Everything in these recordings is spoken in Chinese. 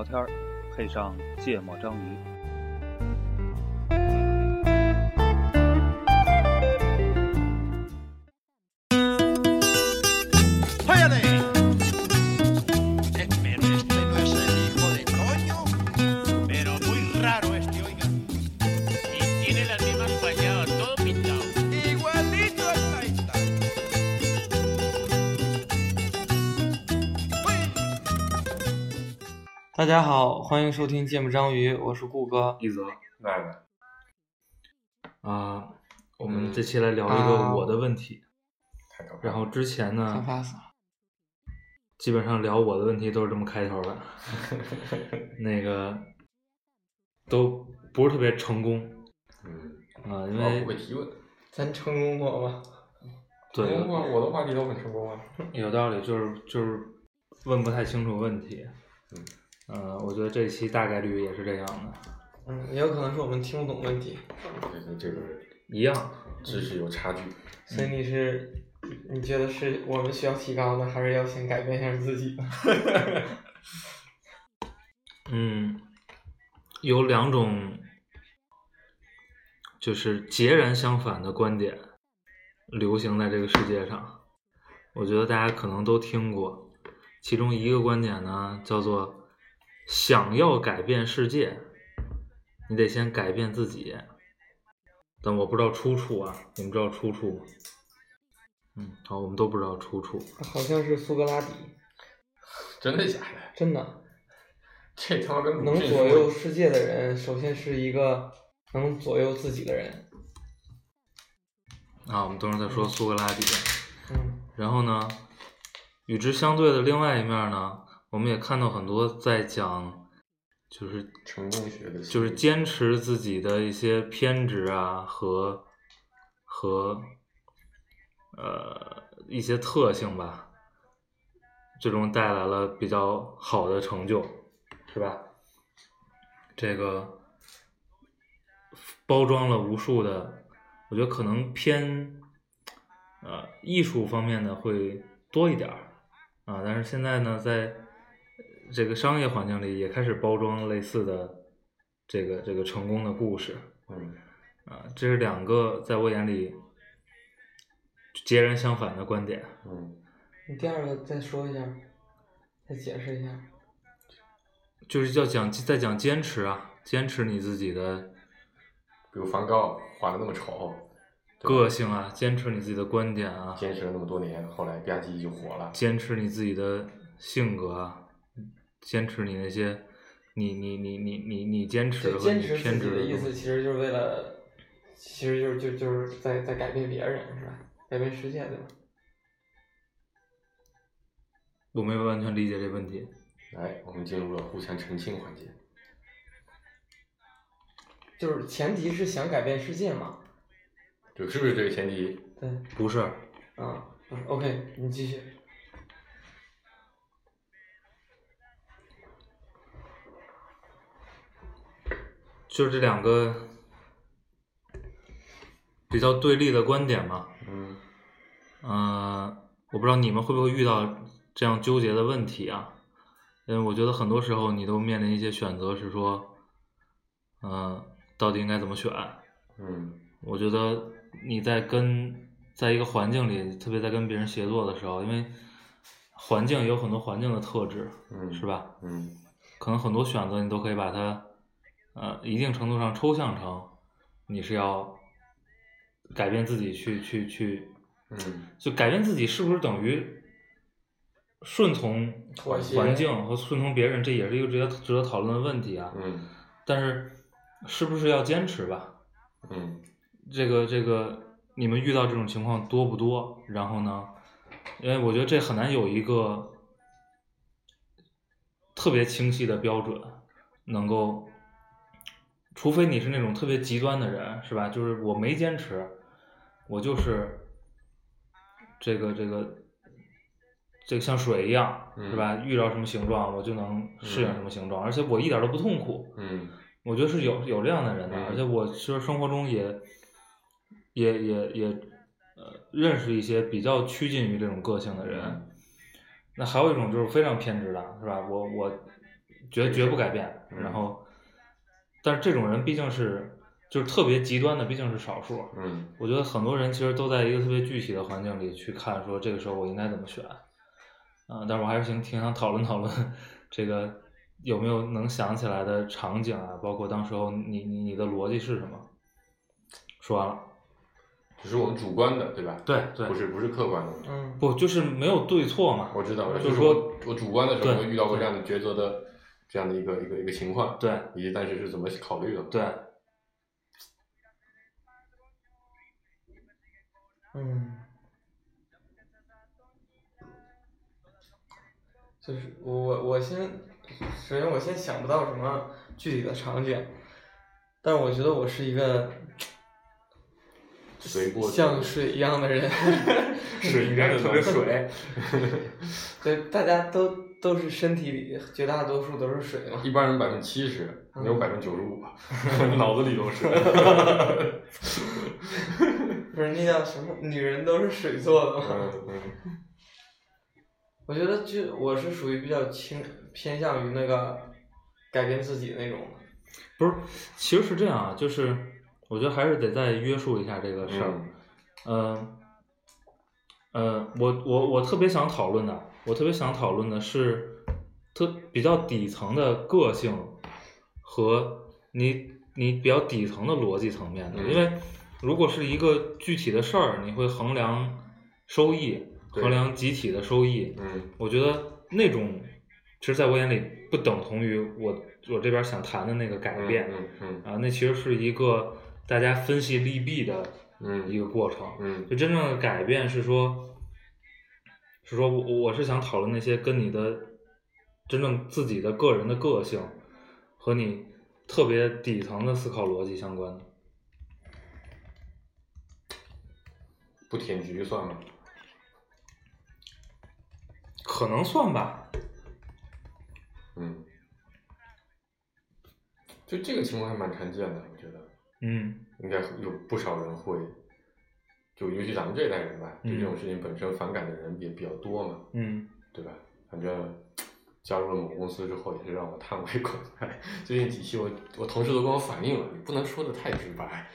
聊天儿，配上芥末章鱼。家好，欢迎收听芥末章鱼，我是顾哥。一泽那个啊，我们嗯这期来聊一啊个我的问题。太可怕了。然后之前看呢，发死了，基本上聊我的问题都是这么开头的，那个都不是特别成功嗯，啊，因我为不会提问。咱成功过吗？对成功啊，我的话题都很成功啊。有道理，就是就是问不太清楚问题。嗯，呃，我觉得这期大概率也是这样的，嗯，也有可能是我们听不懂问题，对对，这个一样。知识有差距。所以你是你觉得是我们需要提高呢，还是要先改变一下自己呢？嗯，有两种就是截然相反的观点流行在这个世界上，我觉得大家可能都听过。其中一个观点呢，叫做想要改变世界，你得先改变自己。但我不知道出处啊，你们知道出处吗？嗯，好，我们都不知道出处。好像是苏格拉底，真的假的？真的这他妈跟鲁能迅说左右世界的人，首先是一个能左右自己的人。啊，我们都是在说苏格拉底。嗯然后呢，与之相对的另外一面呢，我们也看到很多在讲，就是成功学的，就是坚持自己的一些偏执啊和和呃一些特性吧，最终带来了比较好的成就，是吧？这个包装了无数的，我觉得可能偏呃艺术方面的会多一点儿啊，但是现在呢，在这个商业环境里也开始包装类似的这个这个成功的故事嗯，啊，这是两个在我眼里截然相反的观点。嗯，你第二个再说一下，再解释一下。就是要讲在讲坚持啊，坚持你自己的比如梵高画的那么丑，个性啊，坚持你自己的观点啊，坚持了那么多年，后来吧唧就火了。坚持你自己的性格啊，坚持你那些你你你你你你坚持就和你坚持的意思，其实就是为了，其实就是就就是在在改变别人，是吧？改变世界，对吧？我没有完全理解这问题。来，我们进入了互相澄清环节。就是前提是想改变世界嘛。对，是不是这个前提？对，不是，啊，不是，OK，你继续。就是这两个比较对立的观点嘛。嗯，嗯，我不知道你们会不会遇到这样纠结的问题啊？因为我觉得很多时候你都面临一些选择，是说，嗯、到底应该怎么选？嗯，我觉得你在跟在一个环境里，特别在跟别人协作的时候，因为环境有很多环境的特质，嗯是吧？嗯，可能很多选择你都可以把它，呃，一定程度上抽象成你是要改变自己去去去，嗯，就改变自己是不是等于顺从环境和顺从别人，这也是一个值得值得讨论的问题啊。嗯，但是是不是要坚持吧？嗯，这个这个，你们遇到这种情况多不多？然后呢，因为我觉得这很难有一个特别清晰的标准，能够，除非你是那种特别极端的人，是吧？就是我没坚持，我就是这个这个这个像水一样，是吧？遇到什么形状，我就能适应什么形状，而且我一点都不痛苦。嗯，我觉得是有有这样的人的，嗯而且我其实生活中也也也也呃认识一些比较趋近于这种个性的人。那还有一种就是非常偏执的，是吧？我我绝绝不改变。嗯然后，但是这种人毕竟是就是特别极端的，毕竟是少数。嗯我觉得很多人其实都在一个特别具体的环境里去看，说这个时候我应该怎么选。嗯、但是我还是挺挺想讨论讨论这个有没有能想起来的场景啊，包括当时候你你你的逻辑是什么？说完了。只是我们主观的，对吧？对对不是不是客观的。嗯，不，就是没有对错嘛。我知道，就是说我我主观的时候遇到过这样的抉择的这样的一个一个一个情况，对以及当时是怎么考虑的。对，嗯，就是我我我先，首先我先想不到什么具体的场景，但是我觉得我是一个像水一样的人，水应该特别水，对，大家都都是身体里绝大多数都是水嘛。一般人百分之七十，你有百分之九十五吧，脑子里都是。不是那叫什么？女人都是水做的嘛。嗯嗯我觉得就我是属于比较倾偏向于那个改变自己的那种。不是，其实是这样啊，就是我觉得还是得再约束一下这个事儿。嗯嗯，呃，我我我特别想讨论的，我特别想讨论的是特比较底层的个性和你你比较底层的逻辑层面的，嗯因为如果是一个具体的事儿，你会衡量收益，衡量集体的收益，嗯。我觉得那种其实在我眼里不等同于我我这边想谈的那个改变。嗯嗯。啊，那其实是一个大家分析利弊的嗯。一个过程。嗯。就真正的改变是说，是说我我是想讨论那些跟你的真正自己的个人的个性和你特别底层的思考逻辑相关的。不舔局算吗？可能算吧，嗯，就这个情况还蛮常见的，我觉得嗯应该有不少人会，就尤其咱们这一代人吧，对这种嗯事情本身反感的人也比较多嘛，嗯对吧？反正 加入了某公司之后，也是让我叹为观止。最近几期我我同事都跟我反映了，你不能说的太直白，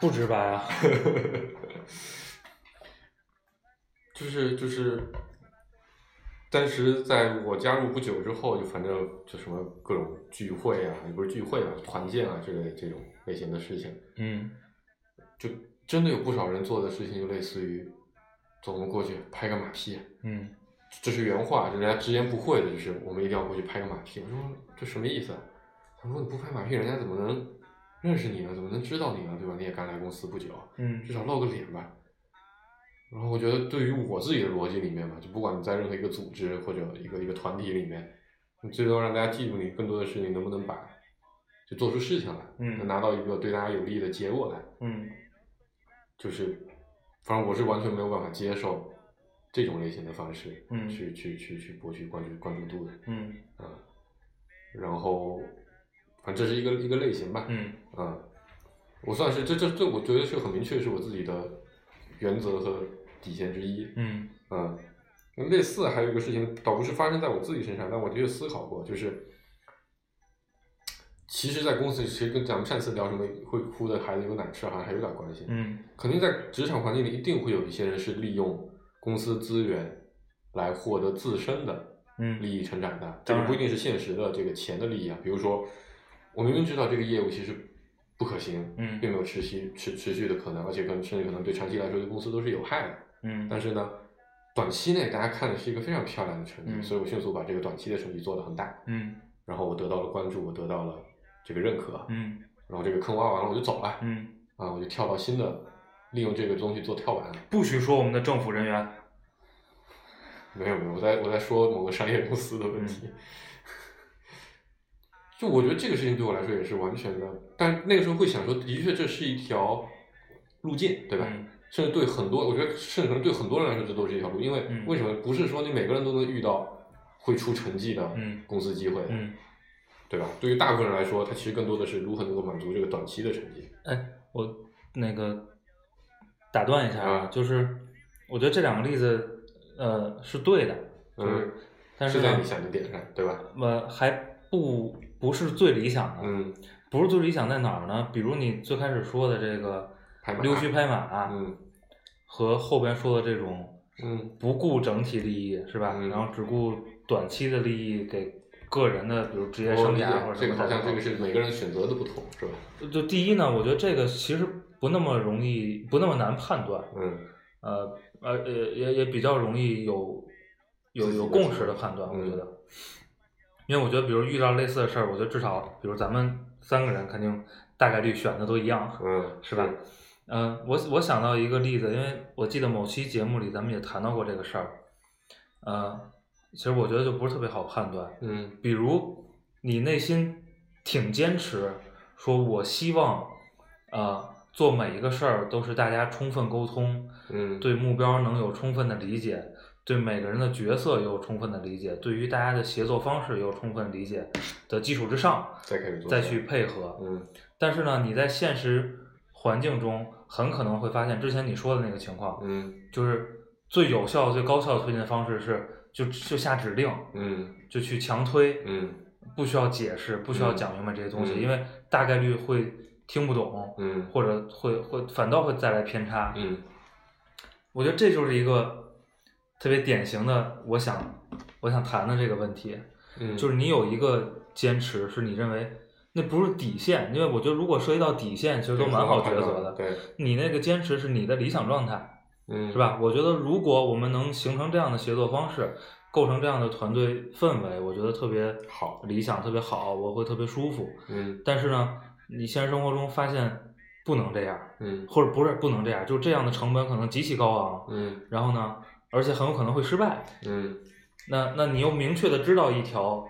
不直白啊。就是就是，当时在我加入不久之后，就反正就什么各种聚会啊，也不是聚会吧，团建啊之类的这种类型的事情，嗯就真的有不少人做的事情，就类似于，走我们过去拍个马屁，嗯这是原话，就人家直言不讳的，就是我们一定要过去拍个马屁。我说这什么意思啊？他说你不拍马屁，人家怎么能认识你呢？怎么能知道你呢？对吧？你也刚来公司不久，嗯至少露个脸吧。然后我觉得，对于我自己的逻辑里面嘛，就不管你在任何一个组织或者一个一个团体里面，你最多让大家记住你，更多的是你能不能把就做出事情来，嗯能拿到一个对大家有利的结果来。嗯就是，反正我是完全没有办法接受这种类型的方式，嗯。去去去去博取关注关注度的，嗯。啊，然后，反正这是一个一个类型吧，嗯。啊，我算是这这这，我觉得是很明确是我自己的原则和底线之一，嗯。嗯，那类似还有一个事情，倒不是发生在我自己身上，但我的确思考过，就是，其实，在公司里，其实跟咱们上次聊什么会哭的孩子有奶吃，好像还有点关系。嗯肯定在职场环境里，一定会有一些人是利用公司资源来获得自身的嗯利益成长的。这个不一定是现实的这个钱的利益啊，比如说，我明明知道这个业务其实不可行，嗯并没有持续持持续的可能，而且可能甚至可能对长期来说对公司都是有害的。嗯但是呢，短期内大家看的是一个非常漂亮的成绩，嗯所以我迅速把这个短期的成绩做得很大，嗯然后我得到了关注，我得到了这个认可，嗯然后这个坑挖完了我就走了，嗯，啊，我就跳到新的，利用这个东西做跳板。不许说我们的政府人员。没有没有，我在我在说某个商业公司的问题。就我觉得这个事情对我来说也是完全的，但那个时候会想说，的确这是一条路径，对吧？嗯甚至对很多，我觉得甚至可能对很多人来说，这都是一条路。因为嗯为什么？不是说你每个人都能遇到会出成绩的嗯公司机会的，嗯，对吧？对于大部分人来说，它其实更多的是如何能够满足这个短期的成绩。哎，我那个打断一下啊就是我觉得这两个例子，呃，是对的，就是，嗯但是呢是在你想的点上，对吧？呃，还不不是最理想的，嗯不是最理想在哪儿呢？比如你最开始说的这个溜须拍马，嗯和后边说的这种嗯不顾整体利益是吧？嗯然后只顾短期的利益给个人的，比如职业生涯或者什这个好像这个是每个人选择的不同，是吧？就第一呢，我觉得这个其实不那么容易，不那么难判断，嗯呃呃呃也也比较容易有有有共识的判断，我嗯觉得，因为我觉得比如遇到类似的事儿，我觉得至少比如咱们三个人肯定大概率选的都一样，嗯，是吧？嗯、我我想到一个例子，因为我记得某期节目里咱们也谈到过这个事儿，呃，其实我觉得就不是特别好判断，嗯比如你内心挺坚持，说我希望，呃，做每一个事儿都是大家充分沟通，嗯对目标能有充分的理解，对每个人的角色也有充分的理解，对于大家的协作方式也有充分理解的基础之上，再开始做再去配合。嗯但是呢，你在现实环境中很可能会发现，之前你说的那个情况，嗯就是最有效、最高效的推进方式是就就下指令，嗯就去强推，嗯不需要解释，不需要讲明白这些东西，嗯因为大概率会听不懂，嗯或者会会反倒会再来偏差。嗯我觉得这就是一个特别典型的，我想我想谈的这个问题，嗯，就是你有一个坚持，是你认为那不是底线，因为我觉得如果涉及到底线，其实都蛮好抉择的。对，你那个坚持是你的理想状态，嗯是？吧？我觉得如果我们能形成这样的协作方式，构成这样的团队氛围，我觉得特别好理想，特别好，我会特别舒服。嗯但是呢，你现实生活中发现不能这样，嗯或者不是不能这样，就这样的成本可能极其高昂，嗯然后呢，而且很有可能会失败。嗯那那你又明确的知道一条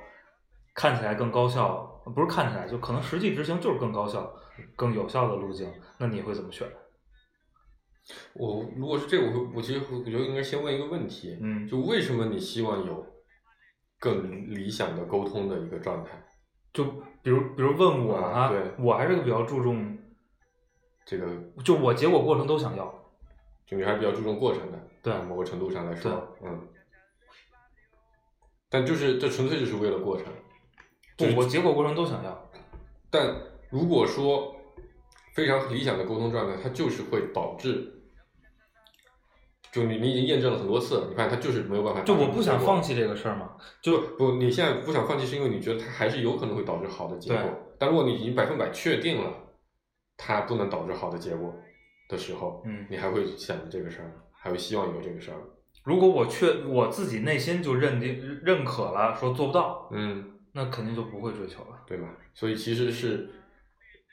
看起来更高效，不是看起来，就可能实际执行就是更高效、更有效的路径，那你会怎么选？我如果是这个，我会我其实会我觉得应该先问一个问题，嗯就为什么你希望有更理想的沟通的一个状态？就比如比如问我啊，啊对我还是个比较注重，这个就我结果过程都想要。就你还是比较注重过程的，对啊某个程度上来说，嗯。但就是这纯粹就是为了过程，不就是，我结果过程都想要。但如果说非常理想的沟通状态，它就是会导致，就你你已经验证了很多次了，你发现它就是没有办法。就我不想放弃这个事儿嘛，就不，你现在不想放弃，是因为你觉得它还是有可能会导致好的结果对。但如果你已经百分百确定了它不能导致好的结果的时候，嗯你还会想这个事儿吗？还会希望有这个事儿吗？如果我确我自己内心就认定认可了，说做不到，嗯，那肯定就不会追求了。对吧？所以其实是，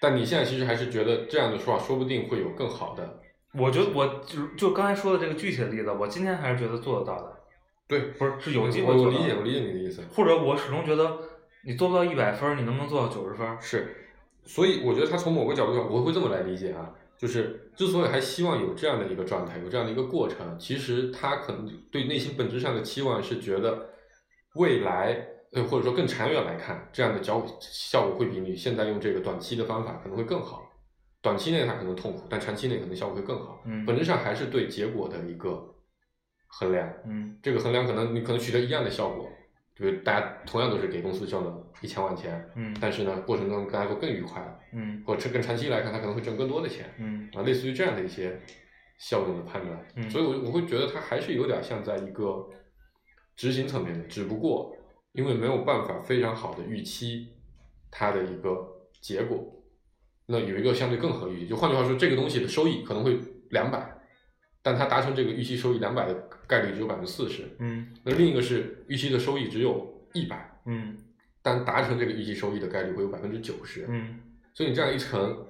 但你现在其实还是觉得这样的说法说不定会有更好的。我觉得我就就刚才说的这个具体的例子，我今天还是觉得做得到的，对，不是是有机会我我做到的理解，我理解你的意思。或者我始终觉得你做不到一百分，你能不能做到九十分？是，所以我觉得他从某个角度上，我会这么来理解啊，就是之所以还希望有这样的一个状态，有这样的一个过程，其实他可能对内心本质上的期望是觉得未来，呃，或者说更长远来看，这样的效果效果会比你现在用这个短期的方法可能会更好。短期内它可能痛苦，但长期内可能效果会更好。嗯本质上还是对结果的一个衡量。嗯这个衡量可能你可能取得一样的效果，就是大家同样都是给公司挣了一千万钱，嗯但是呢，过程中大家都更愉快了，嗯或者更长期来看，他可能会挣更多的钱嗯啊，类似于这样的一些效用的判断。嗯所以我我会觉得它还是有点像在一个执行层面的，只不过因为没有办法非常好的预期它的一个结果，那有一个相对更合预期，就换句话说，这个东西的收益可能会两百，但它达成这个预期收益两百的概率只有百分之四十，嗯。那另一个是预期的收益只有一百，嗯。但达成这个预期收益的概率会有百分之九十，嗯。所以你这样一乘，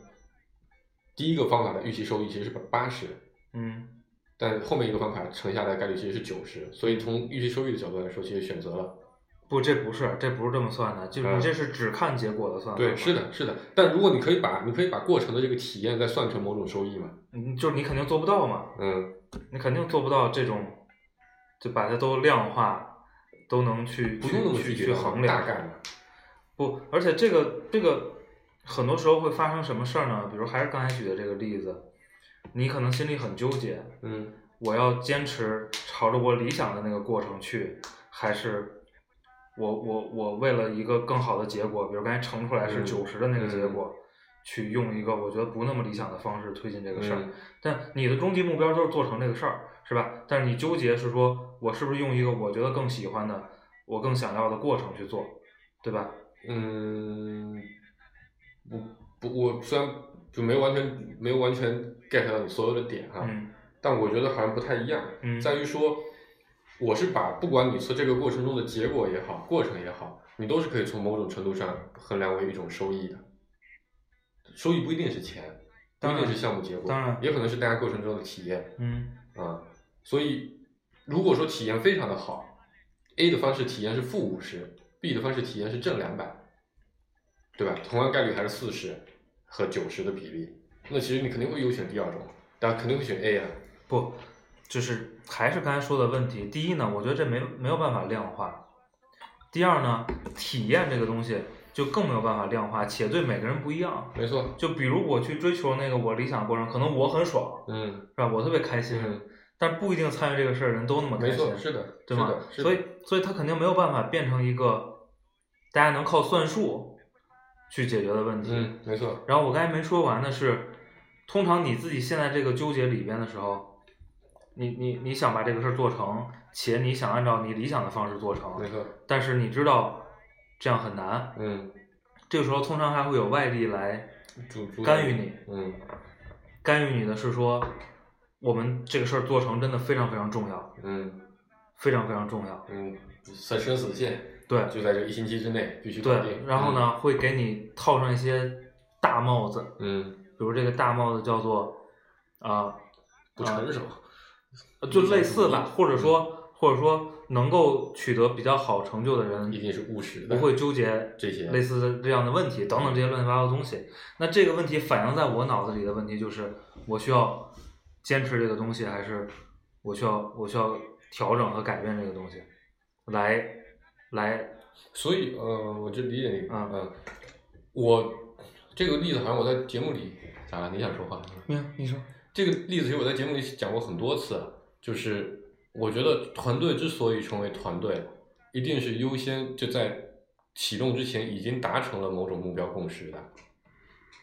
第一个方法的预期收益其实是八十，嗯。但后面一个方法乘下来的概率其实是九十，所以从预期收益的角度来说，其实选择了不，这不是，这不是这么算的，就是嗯你这是只看结果的算法。对，是，的，是的。但如果你可以把你可以把过程的这个体验再算成某种收益嘛，嗯，就是你肯定做不到嘛，嗯你肯定做不到这种，就把它都量化，都能去不用去去衡量大概的，不，而且这个这个很多时候会发生什么事儿呢？比如还是刚才举的这个例子，你可能心里很纠结，嗯我要坚持朝着我理想的那个过程去，还是我我我为了一个更好的结果，比如刚才乘出来是嗯九十的那个结嗯果，去用一个我觉得不那么理想的方式推进这个事儿。嗯但你的终极目标就是做成这个事儿，是吧？但是你纠结是说我是不是用一个我觉得更喜欢的、我更想要的过程去做，对吧？嗯，不不，我虽然就没完全没有完全 get 到你所有的点哈，嗯但我觉得好像不太一样，嗯在于说，我是把不管你测这个过程中的结果也好，过程也好，你都是可以从某种程度上衡量为一种收益的。收益不一定是钱，不一定是项目结果，当然也可能是大家过程中的体验嗯啊。所以，如果说体验非常的好，A 的方式体验是负五十，B 的方式体验是正两百，对吧？同样概率还是四十和九十的比例，那其实你肯定会优选第二种，大家肯定会选 A 啊。不，就是还是刚才说的问题。第一呢，我觉得这没没有办法量化。第二呢，体验这个东西就更没有办法量化，且对每个人不一样。没错，就比如我去追求那个我理想的过程，可能我很爽，嗯，是吧？我特别开心，嗯但不一定参与这个事儿的人都那么开心，没错，是的，对吗所以，所以他肯定没有办法变成一个大家能靠算术去解决的问题。嗯，没错，然后我刚才没说完的是，通常你自己陷在这个纠结里边的时候，你你你想把这个事儿做成，且你想按照你理想的方式做成，没错，但是你知道这样很难，嗯，这个时候通常还会有外力来干预你，嗯干预你的是说，我们这个事儿做成真的非常非常重要，嗯非常非常重要，嗯，在生死线对就在这一星期之内必须搞定对，。然后呢，会给你套上一些大帽子，嗯？比如这个大帽子叫做啊。不成熟，呃就类似吧，或者说或者说能够取得比较好成就的人，一定是务实的，不会纠结这些类似的这样的问题等等这些乱七八糟的东西。那这个问题反映在我脑子里的问题就是，我需要坚持这个东西，还是我需要我需要调整和改变这个东西，来来所以呃，我就理解你，嗯嗯，我这个例子好像我在节目里咋了？你想说话？没有，你说。这个例子其实我在节目里讲过很多次，就是我觉得团队之所以成为团队，一定是优先就在启动之前已经达成了某种目标共识的。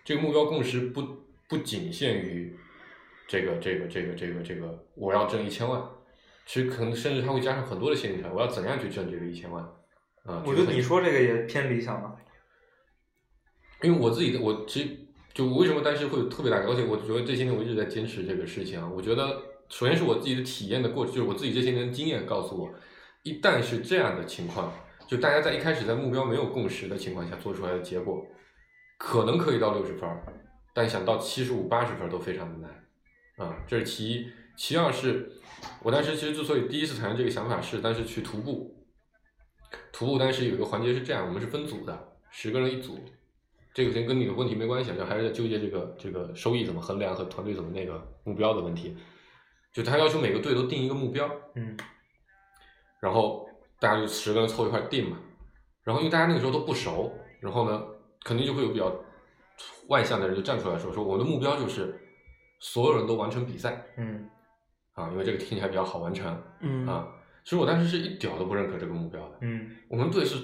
这个目标共识不不仅限于这个这个这个这个这个我要挣一千万，其实可能甚至它会加上很多的限定条，我要怎样去挣这个一千万？啊、我觉得你说这个也偏理想了。因为我自己的我其实就我为什么当时会有特别大的，而且我觉得这些年我一直在坚持这个事情啊。我觉得首先是我自己的体验的过程，就是我自己这些年的经验告诉我，一旦是这样的情况，就大家在一开始在目标没有共识的情况下做出来的结果，可能可以到六十分，但想到七十五、八十分都非常的难啊。这是其一，其二是我当时其实之所以第一次产生这个想法是，当时去徒步，徒步当时有一个环节是这样，我们是分组的，十个人一组。这个跟跟你的问题没关系啊，就还是在纠结这个这个收益怎么衡量和团队怎么那个目标的问题。就他要求每个队都定一个目标，嗯然后大家就十个人凑一块儿定嘛。然后因为大家那个时候都不熟，然后呢，肯定就会有比较外向的人就站出来说说我的目标就是所有人都完成比赛嗯啊，因为这个听起来比较好完成嗯啊。其实我当时是一点都不认可这个目标的。嗯我们队是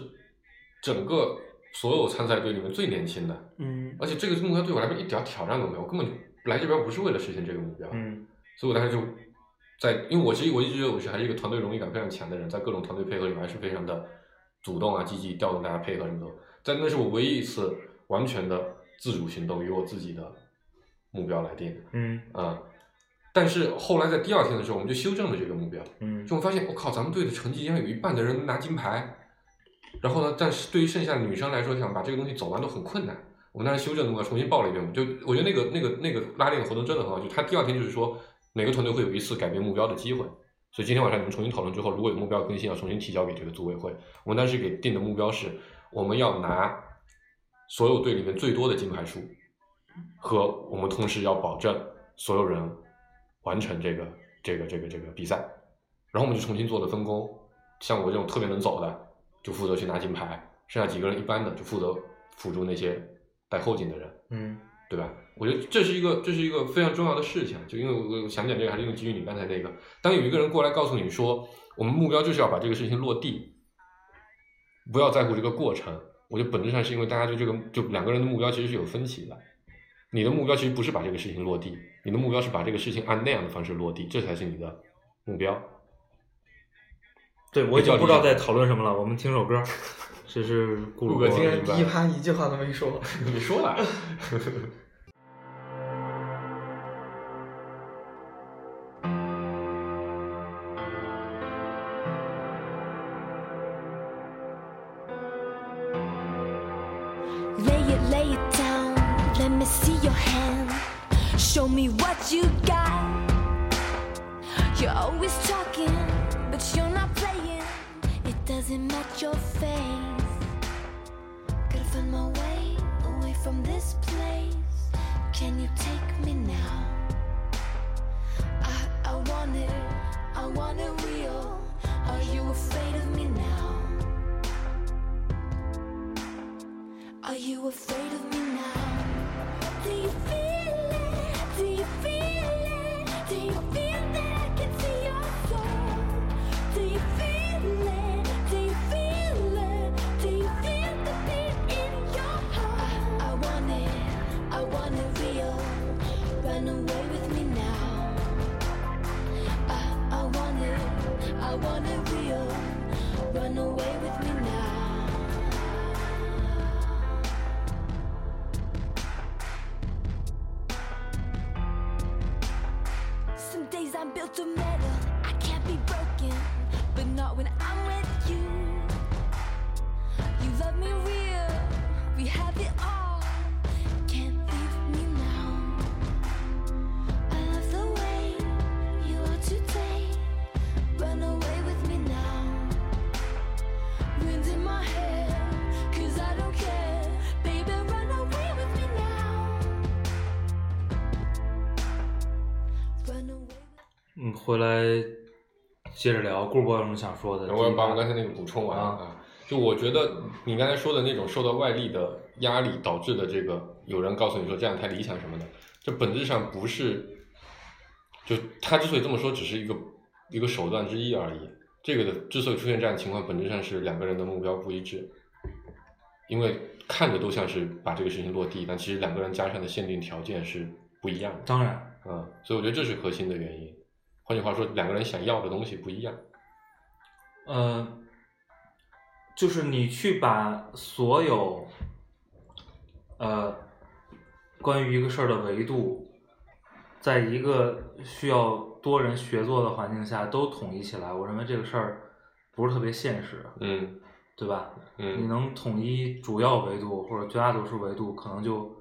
整个所有参赛队里面最年轻的，嗯。而且这个目标对我来说一点挑战都没有，我根本就来这边不是为了实现这个目标，嗯。所以我当时就在，因为我其实我一直觉得我是还是一个团队荣誉感非常强的人，在各种团队配合里面还是非常的主动啊、积极调动大家配合什么的，但那是我唯一一次完全的自主行动，以我自己的目标来定嗯。啊、但是后来在第二天的时候，我们就修正了这个目标，嗯。就会发现，我靠，咱们队的成绩竟然有一半的人拿金牌，然后呢，但是对于剩下的女生来说，想把这个东西走完都很困难。我们当时修正的目标重新报了一遍，就我觉得那个那个那个拉练的活动真的很好，就他第二天就是说每个团队会有一次改变目标的机会，所以今天晚上你们重新讨论之后，如果有目标更新，要重新提交给这个组委会。我们当时给定的目标是，我们要拿所有队里面最多的金牌数，和我们同时要保证所有人完成这个这个这个这个比赛。然后我们就重新做了分工，像我这种特别能走的，就负责去拿金牌，剩下几个人一般的就负责辅助那些带后劲的人，嗯对吧？我觉得这是一个这是一个非常重要的事情，就因为我我想讲这个，还是因为基于你刚才那个，当有一个人过来告诉你说，我们目标就是要把这个事情落地，不要在乎这个过程。我觉得本质上是因为大家对这个就两个人的目标其实是有分歧的。你的目标其实不是把这个事情落地，你的目标是把这个事情按那样的方式落地，这才是你的目标。对，我已经不知道在讨论什么了。我们听首歌，这是顾顾哥国竟然第一趴一句话都没说。你说了，Lay it, lay it down. Let me see your hand. Show me what you got. You're always talking, but you're not doesn't match your face. Gotta find my way away from this place. Can you take me now? I, I want it, I want it real. Are you afraid of me now? 回来接着聊。顾波有什么想说的？我要把我刚才那个补充完啊啊。就我觉得你刚才说的那种受到外力的压力导致的这个，有人告诉你说这样太理想什么的，这本质上不是，就他之所以这么说，只是一个一个手段之一而已。这个的之所以出现这样的情况，本质上是两个人的目标不一致，因为看着都像是把这个事情落地，但其实两个人加上的限定条件是不一样的。当然，嗯，所以我觉得这是核心的原因。换句话说，两个人想要的东西不一样。呃，就是你去把所有呃关于一个事儿的维度，在一个需要多人协作的环境下都统一起来，我认为这个事儿不是特别现实，嗯对吧？嗯你嗯能统一主要维度或者绝大多数维度，可能就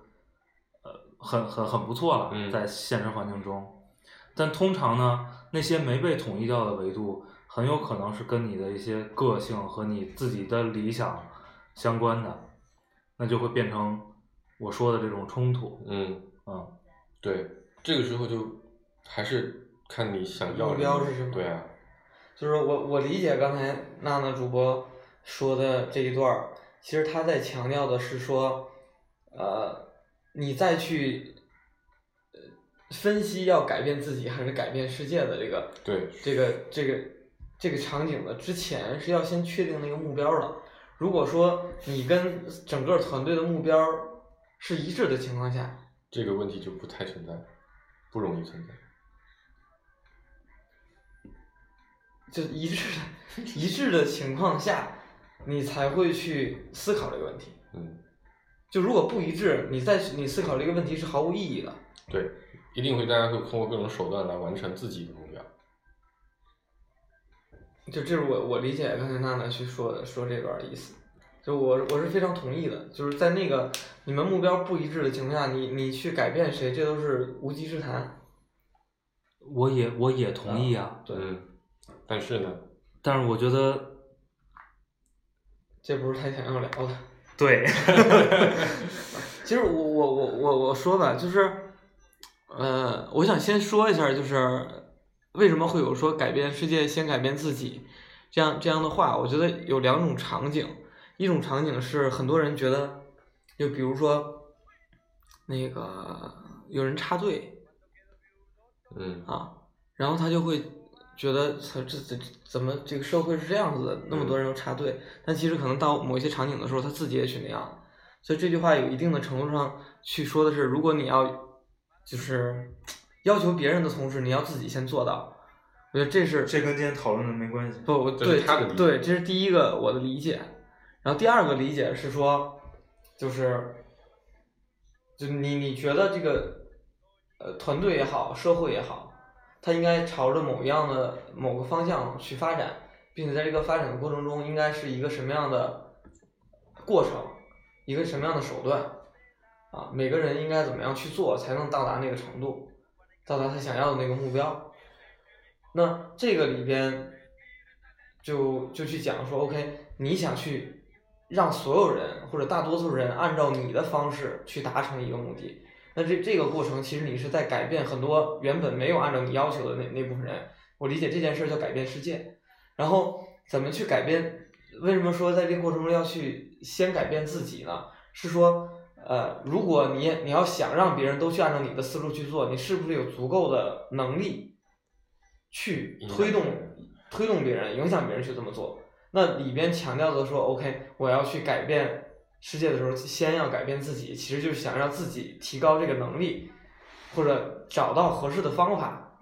呃很很很不错了，嗯在现实环境中。但通常呢，那些没被统一掉的维度，很有可能是跟你的一些个性和你自己的理想相关的，那就会变成我说的这种冲突。嗯，嗯，对，这个时候就还是看你想要的目标是什么对啊，就是我我理解刚才娜娜主播说的这一段儿，其实他在强调的是说，呃，你再去呃分析要改变自己还是改变世界的这个对，这个这个这个场景的之前是要先确定那个目标的。如果说你跟整个团队的目标是一致的情况下，这个问题就不太存在，不容易存在。就一致的 一致的情况下，你才会去思考这个问题。嗯，就如果不一致，你再去你思考这个问题是毫无意义的。对，一定会大家会通过各种手段来完成自己的目标。就这是我我理解刚才娜娜去说的说这段的意思，就我我是非常同意的。就是在那个你们目标不一致的情况下，你你去改变谁，这都是无稽之谈。我也我也同意啊，对，嗯，但是呢，但是我觉得这不是太想要聊的。对，其实我我我我我说吧，就是，呃，我想先说一下，就是为什么会有说改变世界先改变自己这样这样的话？我觉得有两种场景，一种场景是很多人觉得，就比如说那个有人插队嗯啊，然后他就会觉得操这这这怎么这个社会是这样子的，那么多人都插队，但其实可能到某一些场景的时候，他自己也去那样。所以这句话有一定的程度上去说的是，如果你要就是要求别人的同时，你要自己先做到。我觉得这是这跟今天讨论的没关系。不，我对他的对，这是第一个我的理解。然后第二个理解是说，就是，就你你觉得这个呃团队也好，社会也好，它应该朝着某样的某个方向去发展，并且在这个发展的过程中，应该是一个什么样的过程，一个什么样的手段啊？每个人应该怎么样去做，才能到达那个程度，到达他想要的那个目标？那这个里边就就去讲说，OK，你想去让所有人或者大多数人按照你的方式去达成一个目的，那这这个过程其实你是在改变很多原本没有按照你要求的那那部分人。我理解这件事叫改变世界，然后怎么去改变？为什么说在这个过程中要去先改变自己呢？是说，呃，如果你你要想让别人都去按照你的思路去做，你是不是有足够的能力去推动推动别人、影响别人去这么做？那里边强调的说，OK，我要去改变世界的时候，先要改变自己，其实就是想让自己提高这个能力，或者找到合适的方法，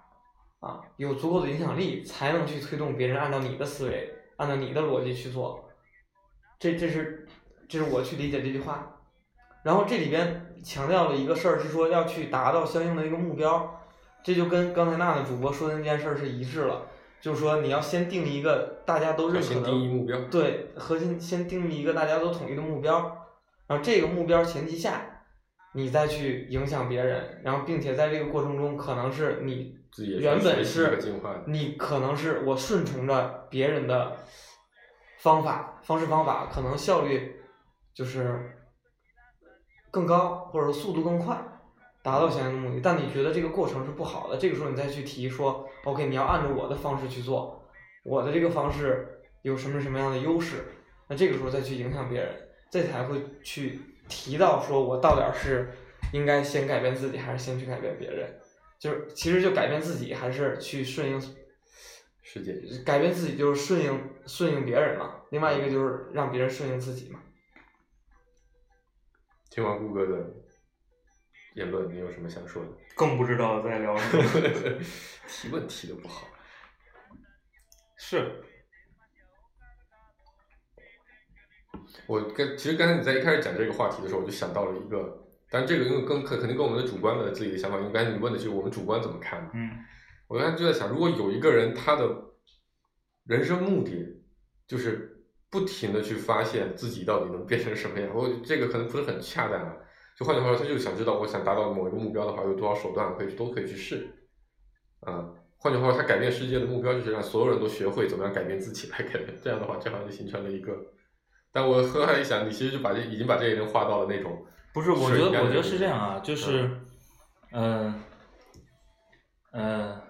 啊，有足够的影响力，才能去推动别人按照你的思维、按照你的逻辑去做。这这是这是我去理解这句话。然后这里边强调了一个事儿，是说要去达到相应的一个目标，这就跟刚才娜娜主播说的那件事儿是一致了。就是说，你要先定一个大家都认可先的定义目标对，核心先定义一个大家都统一的目标，然后这个目标前提下，你再去影响别人，然后并且在这个过程中，可能是你原本是你可能是我顺从着别人的方法、方式方法，可能效率就是更高，或者说速度更快，达到想要的目的。但你觉得这个过程是不好的，这个时候你再去提说，OK，你要按照我的方式去做，我的这个方式有什么什么样的优势，那这个时候再去影响别人，这才会去提到说我到底儿是应该先改变自己，还是先去改变别人。就是其实就改变自己，还是去顺应世界。改变自己，就是顺应顺应别人嘛。另外一个就是让别人顺应自己嘛。听完顾哥的言论，你有什么想说的？更不知道在聊什么。提问提的不好。是，我跟其实刚才你在一开始讲这个话题的时候，我就想到了一个，但这个因为跟肯肯定跟我们的主观的自己的想法，因为刚才你问的就是我们主观怎么看嘛。嗯我刚才就在想，如果有一个人他的人生目的就是不停的去发现自己到底能变成什么样，我这个可能不是很恰当啊。就换句话说，他就想知道，我想达到某一个目标的话，有多少手段可以都可以去试。啊、换句话说，他改变世界的目标就是让所有人都学会怎么样改变自己来改变。这样的话，正好就形成了一个。但我后来一想，你其实就把这已经把这些人划到了那种不是？我觉得我觉得是这样啊，就是，嗯呃，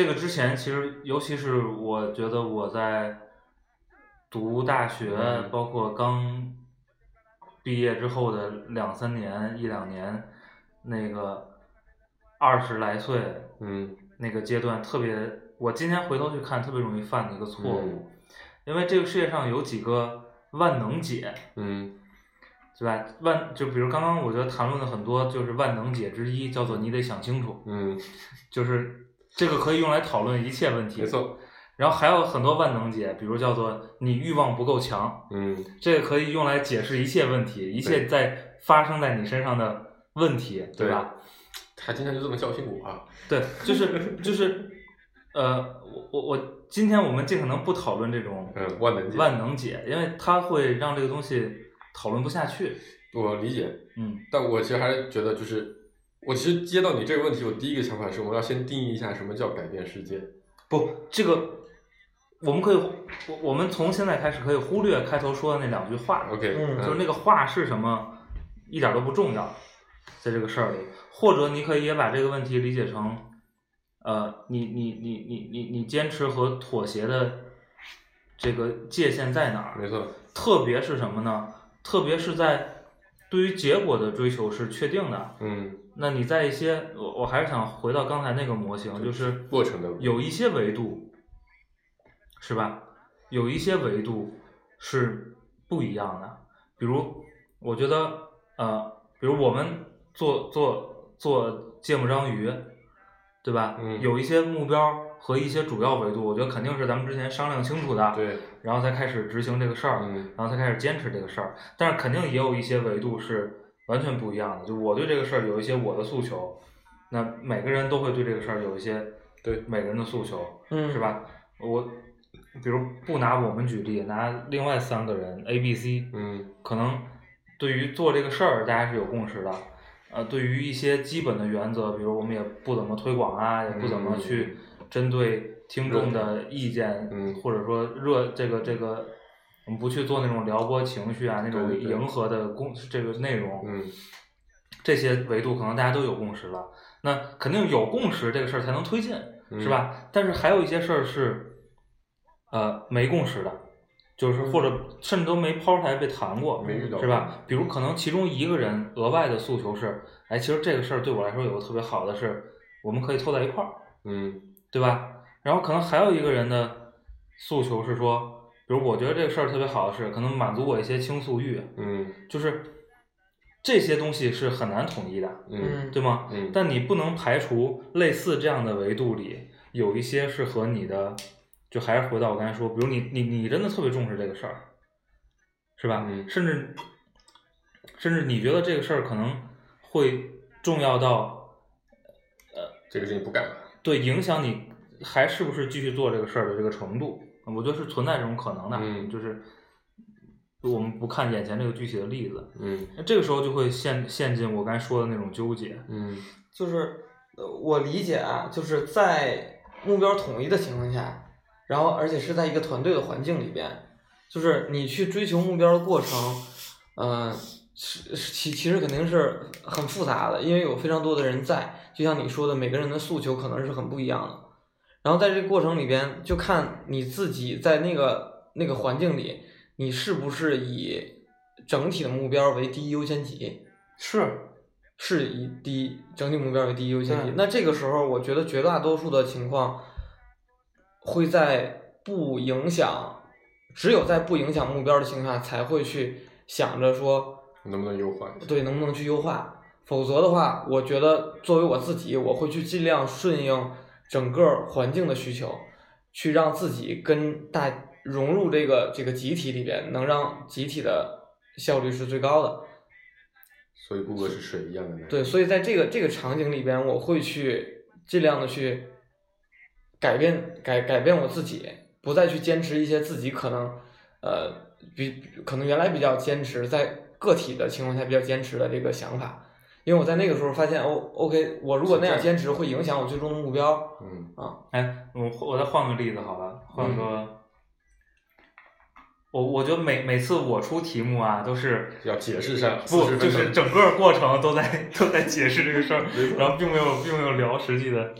这个之前其实，尤其是我觉得我在读大学，嗯。包括刚毕业之后的两三年、一两年，那个二十来岁嗯。那个阶段，特别，我今天回头去看，特别容易犯的一个错误，嗯。因为这个世界上有几个万能解，嗯。对吧？万就比如刚刚我觉得谈论的很多，就是万能解之一，叫做你得想清楚，嗯，就是这个可以用来讨论一切问题。没。错，然后还有很多万能解，比如叫做你欲望不够强，嗯这个可以用来解释一切问题，一切在发生在你身上的问题，对吧？他今天就这么教训我啊。对，就是就是，呃，我我我今天我们尽可能不讨论这种嗯，万能解，万能解，因为它会让这个东西讨论不下去。我理解，嗯但我其实还是觉得，就是我其实接到你这个问题，我第一个想法是，我们要先定义一下什么叫改变世界。不，这个我们可以，我我们从现在开始可以忽略开头说的那两句话 OK，嗯就是那个话是什么，一点都不重要，在这个事儿里。或者你可以也把这个问题理解成，呃，你你你你你你坚持和妥协的这个界限在哪儿？没错，特别是什么呢？特别是在对于结果的追求是确定的。嗯，那你在一些，我我还是想回到刚才那个模型，就是过程的有一些维度，是吧？有一些维度是不一样的。比如，我觉得，呃，比如我们做做做芥末章鱼，对吧？嗯有一些目标和一些主要维度，我觉得肯定是咱们之前商量清楚的，对，然后才开始执行这个事儿，嗯然后才开始坚持这个事儿。但是肯定也有一些维度是完全不一样的。就我对这个事儿有一些我的诉求，那每个人都会对这个事儿有一些对每个人的诉求，嗯是吧？我比如不拿我们举例，拿另外三个人 A、B、C，嗯可能对于做这个事儿大家是有共识的。呃，对于一些基本的原则，比如我们也不怎么推广啊，也不怎么去针对听众的意见，嗯。或者说热这个这个，我们不去做那种撩拨情绪啊，那种迎合的公这个内容，嗯。这些维度可能大家都有共识了。那肯定有共识，这个事儿才能推进，嗯。是吧？但是还有一些事儿是，呃，没共识的，就是或者甚至都没抛出来被谈过，没遇到是吧？比如可能其中一个人额外的诉求是，哎，其实这个事儿对我来说有个特别好的是，我们可以凑在一块儿，嗯对吧？然后可能还有一个人的诉求是说，比如我觉得这个事儿特别好的是，可能满足我一些倾诉欲，嗯就是这些东西是很难统一的，嗯对吗？嗯，但你不能排除类似这样的维度里有一些是和你的，就还是回到我刚才说，比如你你你真的特别重视这个事儿，是吧？嗯甚至甚至你觉得这个事儿可能会重要到呃这个事情不干了。对影响你还是不是继续做这个事儿的这个程度，我觉得是存在这种可能的，嗯就是我们不看眼前这个具体的例子，嗯。那这个时候就会陷陷进我刚才说的那种纠结，嗯。就是呃我理解啊，就是在目标统一的情况下，然后而且是在一个团队的环境里边，就是你去追求目标的过程，嗯、是是其其实肯定是很复杂的，因为有非常多的人在，就像你说的，每个人的诉求可能是很不一样的。然后在这个过程里边，就看你自己在那个那个环境里，你是不是以整体的目标为第一优先级。是，是以第一整体目标为第一优先级。那这个时候，我觉得绝大多数的情况会在不影响，只有在不影响目标的情况下，才会去想着说，能不能优化？对，能不能去优化。否则的话，我觉得作为我自己，我会去尽量顺应整个环境的需求，去让自己跟大融入这个这个集体里边，能让集体的效率是最高的。所以顾客是水一样的。对，所以在这个这个场景里边，我会去尽量的去改变改改变我自己，不再去坚持一些自己可能呃比可能原来比较坚持，在个体的情况下比较坚持的这个想法。因为我在那个时候发现，哦，OK，我如果那样坚持，会影响我最终的目标。嗯哎，我我再换个例子好了，换个，我我觉得每每次我出题目啊，都是要解释上不就是整个过程都在都在解释这个事儿，然后并没有并没有聊实际的。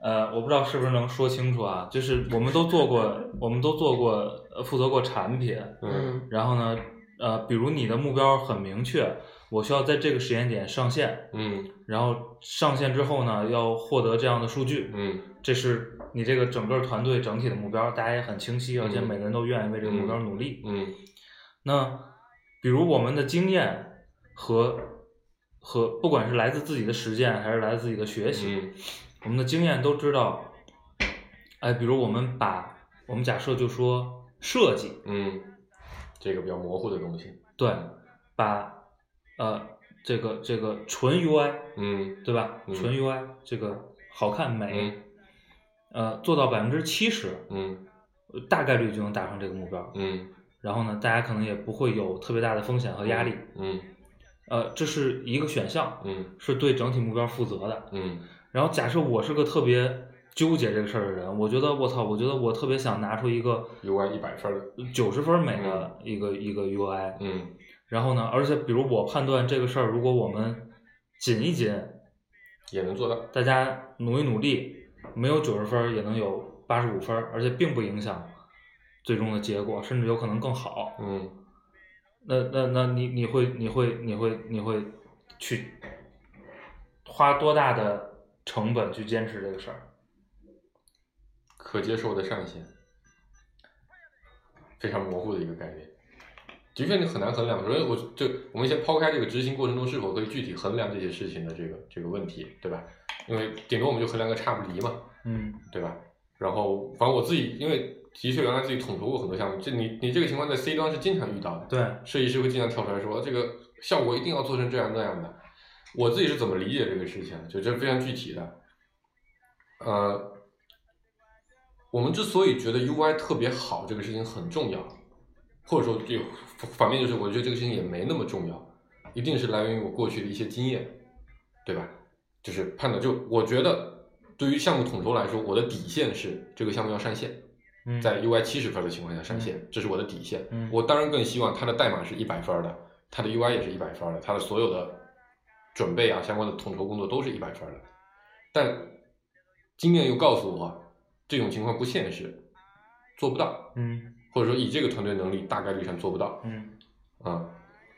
呃，我不知道是不是能说清楚啊？就是我们都做过，我们都做过，呃负责过产品，嗯然后呢，呃，比如你的目标很明确，我需要在这个时间点上线，嗯然后上线之后呢，要获得这样的数据，嗯这是你这个整个团队整体的目标，大家也很清晰，而且嗯每个人都愿意为这个目标努力。嗯那比如我们的经验和和不管是来自自己的实践还是来自自己的学习，嗯我们的经验都知道，哎，比如我们把我们假设就说设计，嗯，这个比较模糊的东西。对，把呃这个这个纯 UI 嗯对吧？嗯纯 UI 这个好看美，嗯呃，做到百分之七十，嗯呃大概率就能达成这个目标。嗯然后呢，大家可能也不会有特别大的风险和压力。嗯呃，这是一个选项，嗯是对整体目标负责的。嗯然后假设我是个特别纠结这个事儿的人，我觉得我操，我觉得我特别想拿出一个，UI 一百分儿的。九十分美的一个、一个 UI。嗯然后呢，而且比如我判断这个事儿，如果我们紧一紧，也能做到。大家努一努力，没有九十分儿也能有八十五分儿，而且并不影响最终的结果，甚至有可能更好。嗯那那那你你会你会你会你会去花多大的成本去坚持这个事儿？可接受的上限，非常模糊的一个概念。的确，你很难衡量。所以我就我们先抛开这个执行过程中是否可以具体衡量这些事情的这个这个问题，对吧？因为顶多我们就衡量个差不离嘛，嗯对吧？然后，反正我自己，因为的确原来自己统筹过很多项目，这你你这个情况在 C 端是经常遇到的。对，设计师会经常跳出来说这个效果一定要做成这样那样的。我自己是怎么理解这个事情？就这非常具体的。呃，我们之所以觉得 UI 特别好，这个事情很重要，或者说就反面就是我觉得这个事情也没那么重要，一定是来源于我过去的一些经验，对吧？就是判断，就我觉得对于项目统筹来说，我的底线是这个项目要上线。嗯在 UI 七十分的情况下上线，这是我的底线。嗯我当然更希望它的代码是一百分的，它的 UI 也是一百分的，它的所有的准备啊相关的统筹工作都是一百分的。但经验又告诉我，这种情况不现实，做不到，嗯或者说以这个团队能力，大概率上做不到。嗯啊，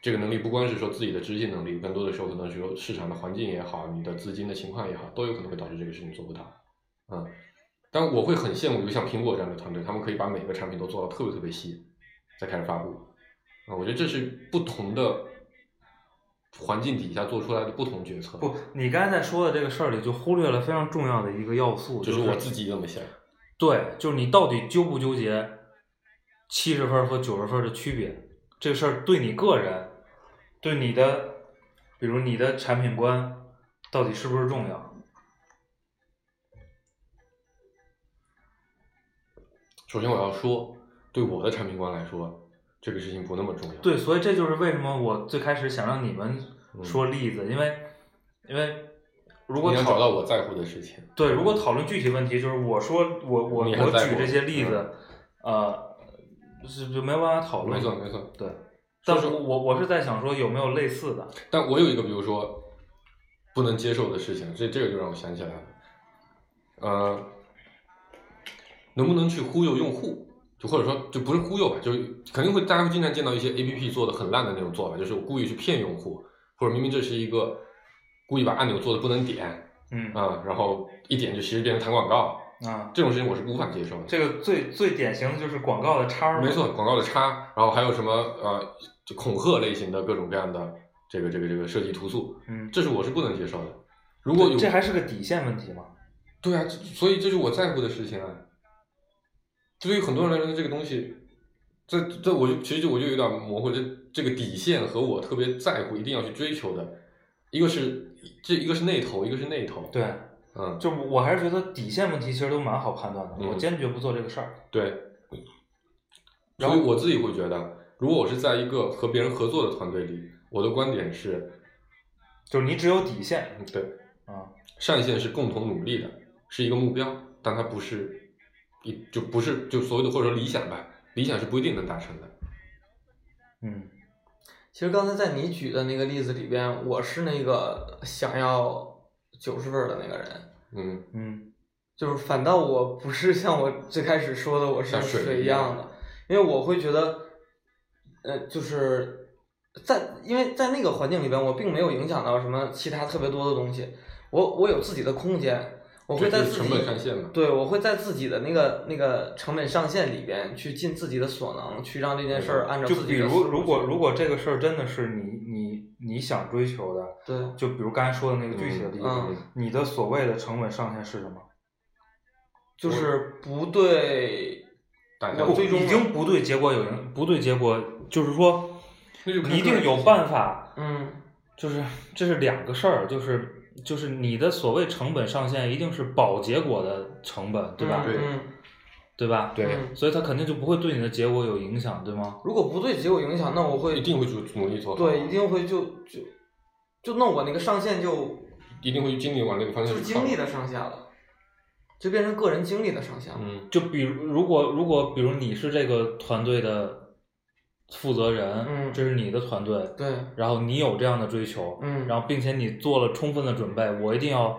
这个能力不光是说自己的执行能力，更多的时候可能是说市场的环境也好，你的资金的情况也好，都有可能会导致这个事情做不到。啊，但我会很羡慕，就像苹果这样的团队，他们可以把每个产品都做到特别特别细，再开始发布。啊，我觉得这是不同的环境底下做出来的不同决策。不，你刚才在说的这个事儿里就忽略了非常重要的一个要素，就是是我自己这么想。对，就是你到底纠不纠结七十分和九十分的区别？这个事儿对你个人，对你的，比如你的产品观，到底是不是重要？首先我要说，对我的产品观来说，这个事情不那么重要。对，所以这就是为什么我最开始想让你们说例子，因为因为如果你要讨找到我在乎的事情。对，如果讨论具体问题，就是我说我我我举这些例子，呃，是就没有办法讨论。没错没错。对，但是我我我是在想说有没有类似的？但我有一个，比如说不能接受的事情，这这个就让我想起来了，呃，能不能去忽悠用户？就或者说，就不是忽悠吧，就是肯定会大家会经常见到一些 A P P 做的很烂的那种做法，就是我故意去骗用户，或者明明这是一个故意把按钮做的不能点嗯啊、然后一点就其实变成弹广告，啊，这种事情我是无法接受的。这个最最典型的就是广告的叉。没错，广告的叉，然后还有什么呃，就恐吓类型的各种各样的这个这个这个设计图素，嗯，这是我是不能接受的。如果有这还是个底线问题吗？对啊，所以这是我在乎的事情啊。对于很多人来说，这个东西，这这我就其实就我就有点模糊，这这个底线和我特别在乎，一定要去追求的，一个是这一个是那头，一个是那头。，对，嗯，就我还是觉得底线问题其实都蛮好判断的，嗯我坚决不做这个事儿。对。然后所以我自己会觉得，如果我是在一个和别人合作的团队里，我的观点是，就是你只有底线对，啊，上限是共同努力的，是一个目标，但它不是一就不是就所谓的或者说理想吧，理想是不一定能达成的。嗯其实刚才在你举的那个例子里边，我是那个想要九十分的那个人，嗯，嗯就是反倒我不是像我最开始说的我是像水水一样的，因为我会觉得，呃，就是在因为在那个环境里边，我并没有影响到什么其他特别多的东西，我我有自己的空间，我会在自己这就是成本上限嘛。对，我会在自己的那个那个成本上限里边去尽自己的所能，去让这件事儿按照就比自己的思路如如果如果这个事儿真的是你你你想追求的，对就比如刚才说的那个具体的例子，嗯你的所谓的成本上限是什么？就是不对大家我最终已经不对结果有影，不对结果，就是说一定有办法，嗯就是这是两个事儿，就是就是你的所谓成本上限一定是保结果的成本，对吧？对嗯对吧？对嗯所以它肯定就不会对你的结果有影响，对吗？如果不对结果影响，那我会一定会去努力做好，对，一定会就就就那我那个上限就一定会精力往那个方向就去靠精力的上限了，就变成个人精力的上限了。嗯就比如如果如果比如你是这个团队的负责人，嗯。这是你的团队，对，然后你有这样的追求，嗯。然后并且你做了充分的准备，我一定要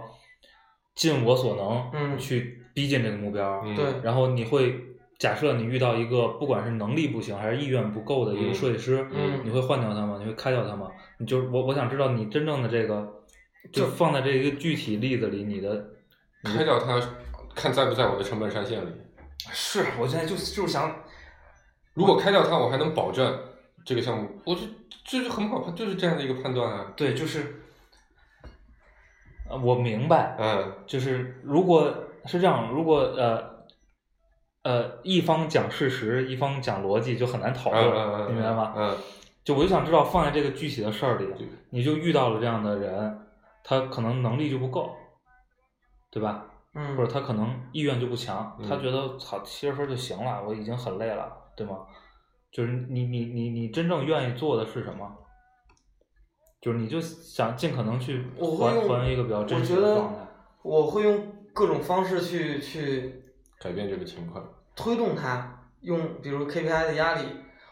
尽我所能，嗯。去逼近这个目标，嗯。对。然后你会假设你遇到一个不管是能力不行还是意愿不够的一个嗯设计师，嗯。你会换掉他吗？你会开掉他吗？你就是我我想知道你真正的这个，就就放在这一个具体例子里，你的开掉他，看在不在我的成本上限里。是我现在就就是想如果开掉它，我还能保证这个项目，我这这就很好判，就是这样的一个判断啊。对，就是，呃，我明白，嗯就是如果是这样，如果呃呃一方讲事实，一方讲逻辑，就很难讨嗯论，嗯嗯，你明白吗？嗯，就我就想知道，放在这个具体的事儿里，你就遇到了这样的人，他可能能力就不够，对吧？嗯，或者他可能意愿就不强，他嗯觉得操七十分就行了，我已经很累了，对吗？就是你你你你真正愿意做的是什么？就是你就想尽可能去还我会用还原一个比较我真实觉得的状态。我会用各种方式去去改变这个情况。推动他，用比如 KPI 的压力，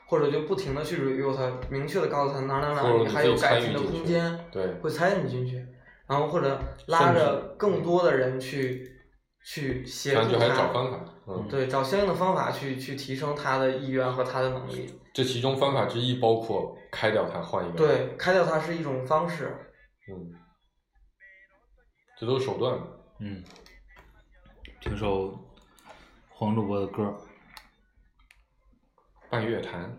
或者就不停的去 review 他，明确的告诉他哪哪哪或者里还有改进的空间，对会参与进去，然后或者拉着更多的人去去协助反正就还找他，方法。嗯，对，找相应的方法去去提升他的意愿和他的能力。这其中方法之一包括开掉他，换一个。，对，开掉他是一种方式。嗯，这都是手段。嗯，听首黄主播的歌。半月谈。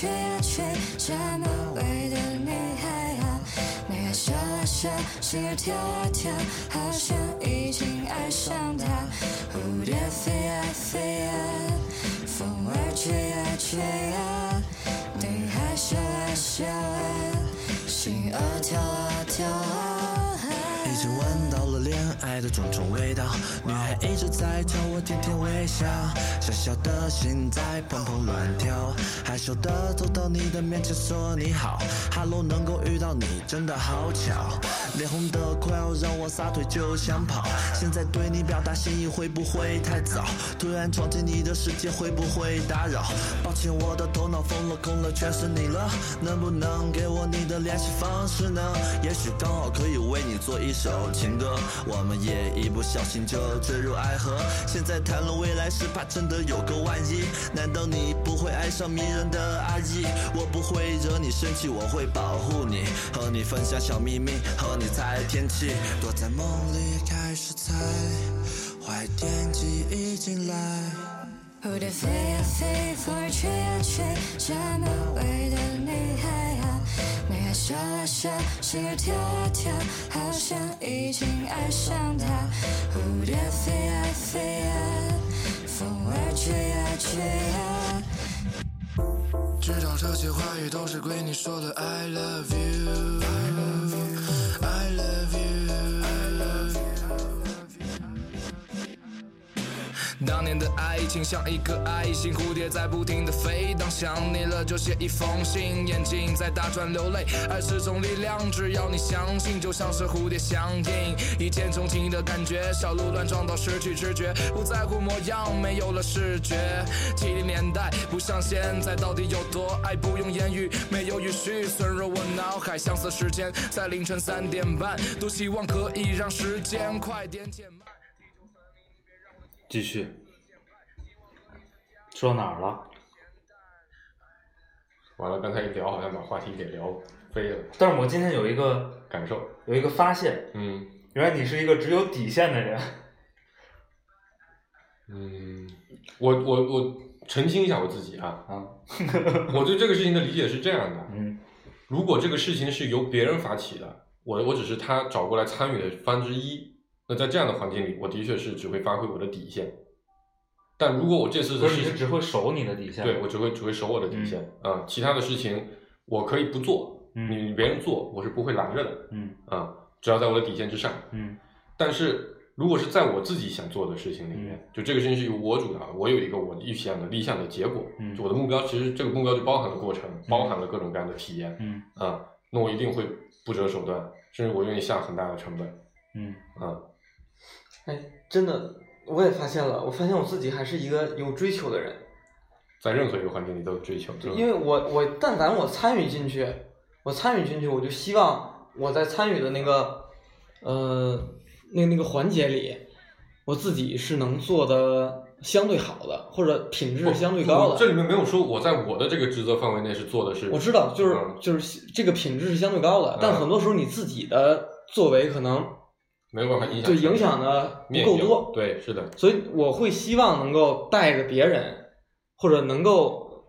飞，风儿吹呀吹，这么美的女孩啊，你还笑啊笑，心儿跳啊跳，好像已经爱上她。蝴蝶飞呀飞呀，风儿吹呀吹呀，种种味道，女孩一直在朝我甜甜微笑，小小的心在砰砰乱跳，害羞的走到你的面前说你好，Hello，能够遇到你真的好巧，脸红的快要让我撒腿就想跑，现在对你表达心意会不会太早？突然闯进你的世界会不会打扰？抱歉，我的头脑疯了，空了，全是你了，能不能给我你的联系方式呢？也许刚好可以为你做一首情歌，我们也一不小心就坠入爱河。现在谈论未来是，怕真的有个万一。难道你不会爱上迷人的阿姨？我不会惹你生气，我会保护你，和你分享小秘密，和你猜天气。躲在梦里开始猜，坏天气已经来。蝴蝶飞呀飞，风儿吹呀吹，这么美的女孩啊，你还笑啊笑，心儿跳啊跳，好像已经爱上她。蝴蝶飞呀飞呀，风儿吹呀吹呀。知道这些话语都是对你说的，I love you 当年的爱情像一颗爱心，蝴蝶在不停的飞。当想你了就写一封信，眼睛在打转流泪，爱是种力量，只要你相信，就像是蝴蝶相应，一见钟情的感觉。小鹿乱撞到失去知觉，不在乎模样，没有了视觉。七零年代不像现在，到底有多爱？不用言语，没有语序，存入我脑海。相似时间在凌晨三点半，多希望可以让时间快点减慢。继续，说到哪儿了？完了，刚才一聊好像把话题给聊飞了，但是我今天有一个感受。有一个发现，嗯原来你是一个只有底线的人。嗯，我我我澄清一下我自己啊，啊，我对这个事情的理解是这样的：嗯如果这个事情是由别人发起的，我我只是他找过来参与的方之一，那在这样的环境里，我的确是只会发挥我的底线。但如果我这次的事情是只会守你的底线。对我只会只会守我的底线啊、其他的事情我可以不做，嗯你别人做我是不会拦着的嗯啊、只要在我的底线之上。嗯但是如果是在我自己想做的事情里面，就这个事情是由我主导，我有一个我预想的理想的结果，嗯就我的目标，其实这个目标就包含了过程，包含了各种各样的体验嗯啊、那我一定会不择手段甚至我愿意下很大的成本。嗯嗯，哎，真的，我也发现了，我发现我自己还是一个有追求的人，在任何一个环境里都有追求，对因为我我但凡我参与进去，我参与进去，我就希望我在参与的那个呃那那个环节里，我自己是能做的相对好的，或者品质相对高的。这里面没有说我在我的这个职责范围内是做的是，我知道，就是、嗯就是这个品质是相对高的，但嗯很多时候你自己的作为可能没有办法影响对影响的不够多，对，是的，所以我会希望能够带着别人，或者能够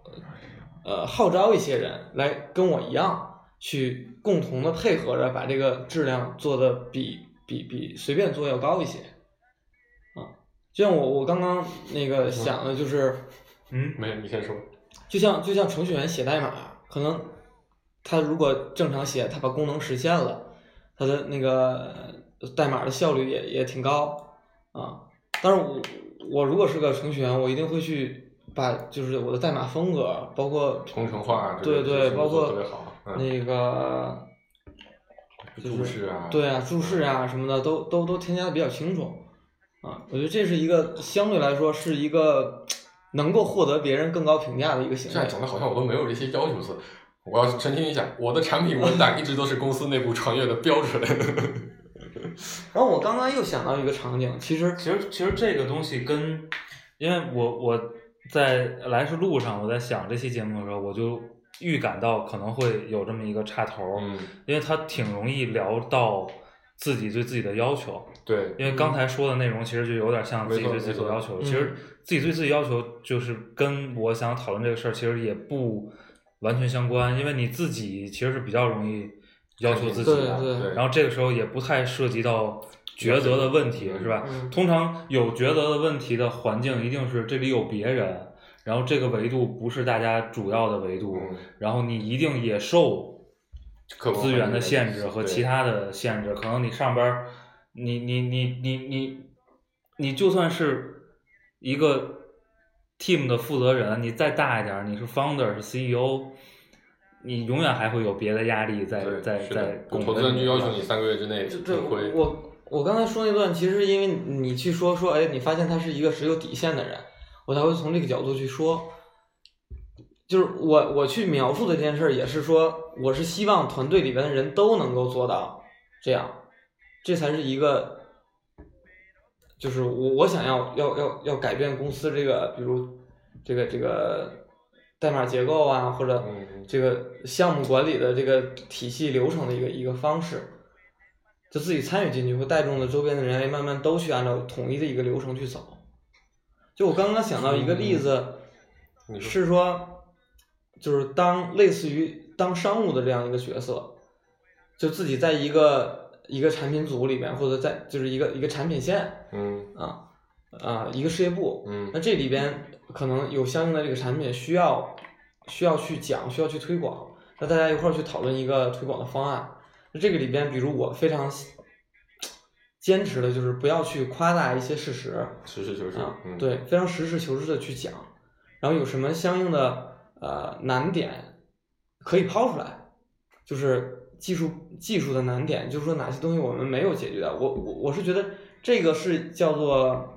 呃号召一些人来跟我一样，去共同的配合着把这个质量做的比比比随便做要高一些。啊，就像我我刚刚那个想的就是，嗯。没有你先说，就像就像程序员写代码，可能他如果正常写，他把功能实现了，他的那个呃代码的效率也也挺高啊。但是我我如果是个程序员，我一定会去把就是我的代码风格，包括工程化对对，包括那个注释啊，对啊，注释啊什么的都都都添加的比较清楚啊。我觉得这是一个相对来说是一个能够获得别人更高评价的一个行为现在。讲的好像我都没有这些要求似的。我要澄清一下，我的产品文档一直都是公司内部传阅的标准。然后我刚刚又想到一个场景，其实其实其实这个东西跟，因为我我在来时路上，我在想这期节目的时候，我就预感到可能会有这么一个岔头儿，嗯，因为它挺容易聊到自己对自己的要求。对，因为刚才说的内容其实就有点像自己对自己要求，嗯其实自己对自己要求就是跟我想讨论这个事儿其实也不完全相关，因为你自己其实是比较容易要求自己的，对。对。对然后这个时候也不太涉及到抉择的问题，是吧？嗯通常有抉择的问题的环境一定是这里有别人，然后这个维度不是大家主要的维度，嗯。然后你一定也受资源的限制和其他的限制，可能你上班儿，你你你你你你就算是一个 team 的负责人，你再大一点儿，你是 founder 是 CEO，你永远还会有别的压力在对在在投资人就要求你三个月之内亏。我我刚才说那段，其实因为你去说说，哎，你发现他是一个只有底线的人，我才会从这个角度去说。就是我我去描述的这件事儿，也是说，我是希望团队里边的人都能够做到这样，这才是一个，就是我我想要要要要改变公司这个，比如这个这个代码结构啊，或者嗯这个项目管理的这个体系流程的一个一个方式，就自己参与进去，会带动了周边的人，哎，慢慢都去按照统一的一个流程去走。就我刚刚想到一个例子，是说，就是当类似于当商务的这样一个角色，就自己在一个一个产品组里面，或者在就是一个一个产品线嗯。啊啊一个事业部，嗯那这里边可能有相应的这个产品需要需要去讲，需要去推广，那大家一块儿去讨论一个推广的方案。那这个里边，比如我非常坚持的就是不要去夸大一些事实，实事求是啊，嗯，对，非常实事求是的去讲，然后有什么相应的呃难点可以抛出来，就是技术技术的难点，就是说哪些东西我们没有解决的。我我我是觉得这个是叫做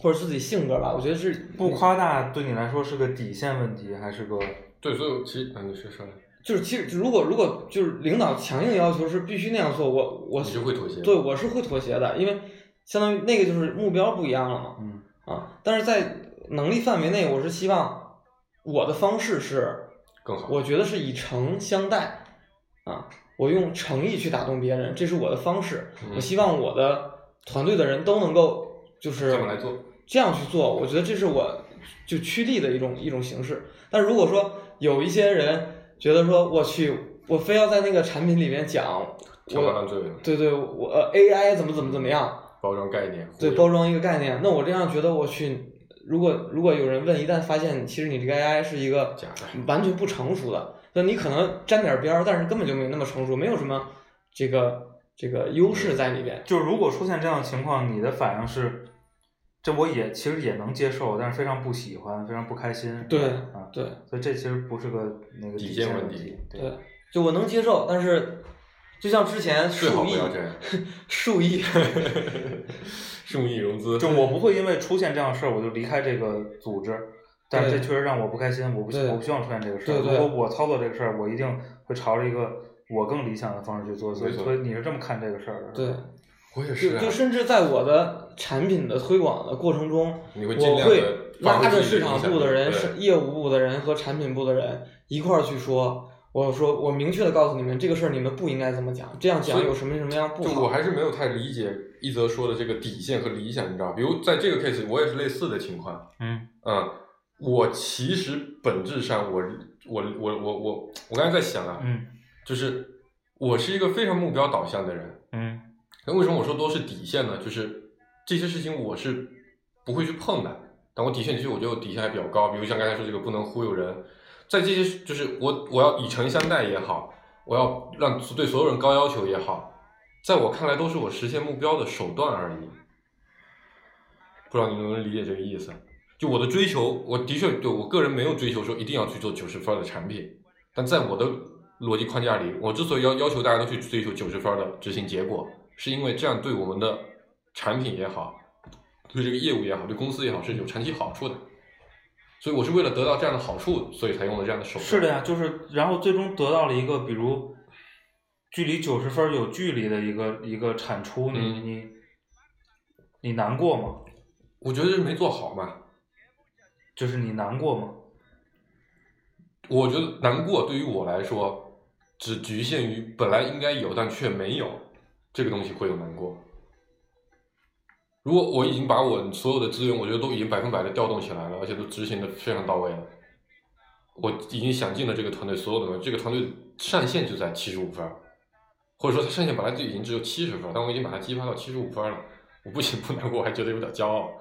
或者自己性格吧，我觉得是不夸大对你来说是个底线问题，还是个对，所以其实啊，你是说，就是其实如果如果就是领导强硬要求是必须那样做，我我你就会妥协对，我是会妥协的，因为相当于那个就是目标不一样了嘛。嗯啊，但是在能力范围内，我是希望我的方式是，更好。我觉得是以诚相待啊，我用诚意去打动别人，这是我的方式。嗯我希望我的团队的人都能够就是这么来做，这样去做，我觉得这是我就趋利的一种一种形式。但如果说有一些人觉得说我去，我非要在那个产品里面讲，我乱坠的对对，我呃 AI 怎么怎么怎么样，包装概念，对包装一个概念，那我这样觉得我去，如果如果有人问，一旦发现其实你这个 AI 是一个假的完全不成熟的，那你可能沾点边儿，但是根本就没那么成熟，没有什么这个这个优势在里边。就是如果出现这样的情况，你的反应是，这我也其实也能接受，但是非常不喜欢，非常不开心。对啊，对所以这其实不是个那个底线线问题题。对，就我能接受，但是就像之前数亿数亿，数亿 融资，就我不会因为出现这样的事儿我就离开这个组织，但是这确实让我不开心，我不对我不希望出现这个事儿。如果我操作这个事儿，我一定会朝着一个我更理想的方式去做。所以你是这么看这个事儿的？对，我也是啊就就，甚至在我的产品的推广的过程中，你会尽我会拉着市场部的人、是业务部的人和产品部的人一块儿去说。我说，我明确的告诉你们，这个事儿你们不应该这么讲，这样讲有什么什么样不好。就我还是没有太理解一泽说的这个底线和理想，你知道？比如在这个 case，我也是类似的情况。嗯嗯，我其实本质上我，我我我我我刚才在想啊，嗯就是我是一个非常目标导向的人。嗯那为什么我说都是底线呢？就是这些事情我是不会去碰的，但我底线其实我觉得底线还比较高，比如像刚才说这个不能忽悠人，在这些就是我我要以诚相待也好，我要让对所有人高要求也好，在我看来都是我实现目标的手段而已。不知道你能不能理解这个意思？就我的追求，我的确对我个人没有追求说一定要去做九十分的产品，但在我的逻辑框架里，我之所以要要求大家都去追求九十分的执行结果，是因为这样对我们的产品也好，对这个业务也好，对公司也好是有长期好处的。所以我是为了得到这样的好处，所以才用了这样的手段。是的呀，就是然后最终得到了一个比如距离九十分有距离的一个一个产出，你、嗯你你难过吗？我觉得是没做好嘛。就是你难过吗？我觉得难过对于我来说，只局限于本来应该有但却没有这个东西会有难过。如果我已经把我所有的资源，我觉得都已经百分百的调动起来了，而且都执行的非常到位了，我已经想尽了这个团队所有的东西，这个团队上限就在七十五分，或者说他上限本来就已经只有七十分，但我已经把它激发到七十五分了，我不仅不难过，我还觉得有点骄傲。